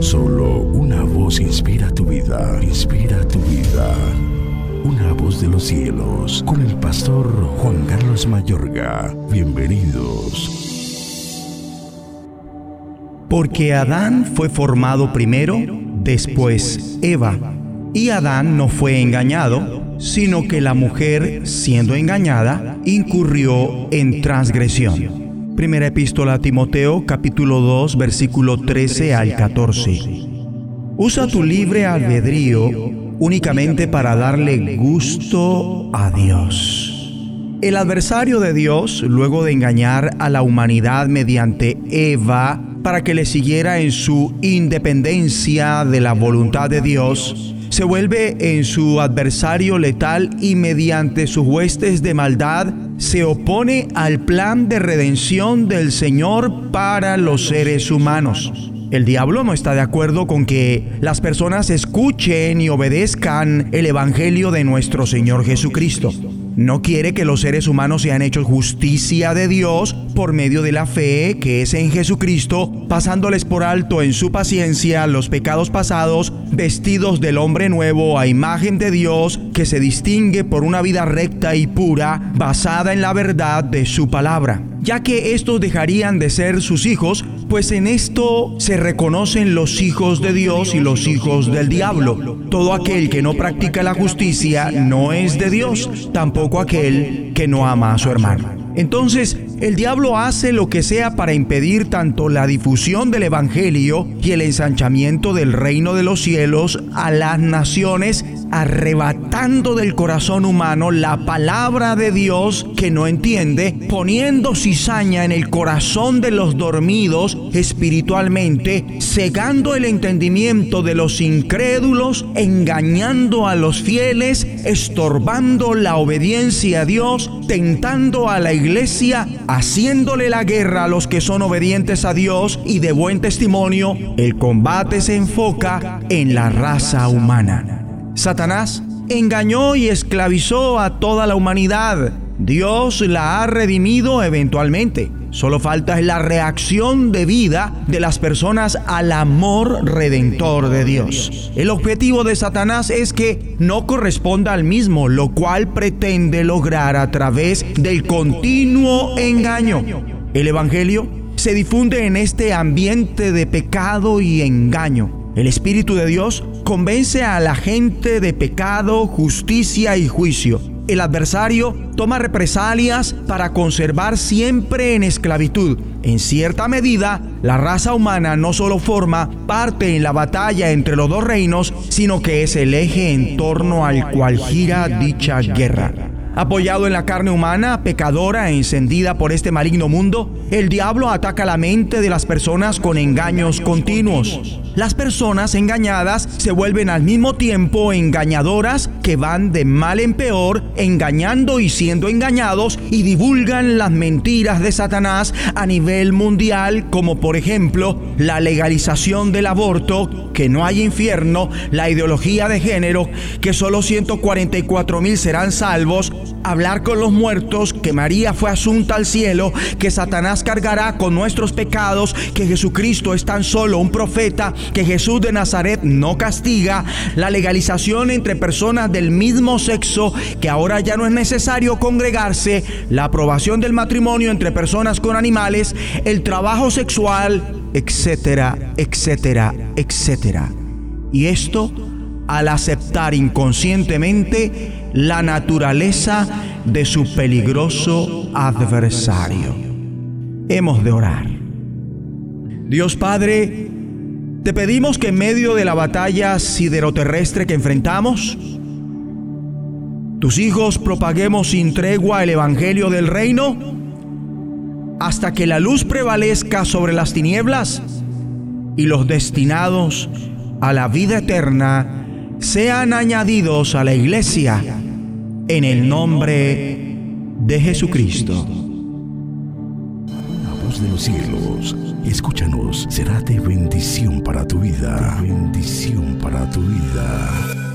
Solo una voz inspira tu vida, inspira tu vida. Una voz de los cielos, con el pastor Juan Carlos Mayorga. Bienvenidos. Porque Adán fue formado primero, después Eva. Y Adán no fue engañado, sino que la mujer, siendo engañada, incurrió en transgresión. Primera epístola a Timoteo, capítulo 2, versículo 13 al 14. Usa tu libre albedrío únicamente para darle gusto a Dios. El adversario de Dios, luego de engañar a la humanidad mediante Eva para que le siguiera en su independencia de la voluntad de Dios, se vuelve en su adversario letal y mediante sus huestes de maldad se opone al plan de redención del Señor para los seres humanos. El diablo no está de acuerdo con que las personas escuchen y obedezcan el Evangelio de nuestro Señor Jesucristo. No quiere que los seres humanos sean hechos justicia de Dios por medio de la fe que es en Jesucristo, pasándoles por alto en su paciencia los pecados pasados, vestidos del hombre nuevo a imagen de Dios, que se distingue por una vida recta y pura, basada en la verdad de su palabra. Ya que estos dejarían de ser sus hijos, pues en esto se reconocen los hijos de Dios y los hijos del diablo. Todo aquel que no practica la justicia no es de Dios, tampoco aquel que no ama a su hermano. Entonces, el diablo hace lo que sea para impedir tanto la difusión del Evangelio y el ensanchamiento del reino de los cielos a las naciones, arrebatando del corazón humano la palabra de Dios que no entiende, poniendo cizaña en el corazón de los dormidos espiritualmente, cegando el entendimiento de los incrédulos, engañando a los fieles, estorbando la obediencia a Dios, tentando a la iglesia haciéndole la guerra a los que son obedientes a Dios y de buen testimonio, el combate se enfoca en la raza humana. Satanás engañó y esclavizó a toda la humanidad. Dios la ha redimido eventualmente. Solo falta la reacción de vida de las personas al amor redentor de Dios. El objetivo de Satanás es que no corresponda al mismo, lo cual pretende lograr a través del continuo engaño. El Evangelio se difunde en este ambiente de pecado y engaño. El Espíritu de Dios convence a la gente de pecado, justicia y juicio el adversario toma represalias para conservar siempre en esclavitud. En cierta medida, la raza humana no solo forma parte en la batalla entre los dos reinos, sino que es el eje en torno al cual gira dicha guerra. Apoyado en la carne humana, pecadora, encendida por este maligno mundo, el diablo ataca la mente de las personas con engaños continuos. Las personas engañadas se vuelven al mismo tiempo engañadoras que van de mal en peor, engañando y siendo engañados y divulgan las mentiras de Satanás a nivel mundial, como por ejemplo la legalización del aborto, que no hay infierno, la ideología de género, que solo 144 mil serán salvos, hablar con los muertos, que María fue asunta al cielo, que Satanás cargará con nuestros pecados, que Jesucristo es tan solo un profeta, que Jesús de Nazaret no castiga, la legalización entre personas del mismo sexo, que ahora ya no es necesario congregarse, la aprobación del matrimonio entre personas con animales, el trabajo sexual, etcétera, etcétera, etcétera. Y esto al aceptar inconscientemente la naturaleza de su peligroso adversario. Hemos de orar. Dios Padre, te pedimos que en medio de la batalla sideroterrestre que enfrentamos, tus hijos propaguemos sin tregua el Evangelio del Reino hasta que la luz prevalezca sobre las tinieblas y los destinados a la vida eterna sean añadidos a la iglesia en el nombre de Jesucristo. La voz de los cielos, escúchanos, será de bendición para tu vida. bendición para tu vida.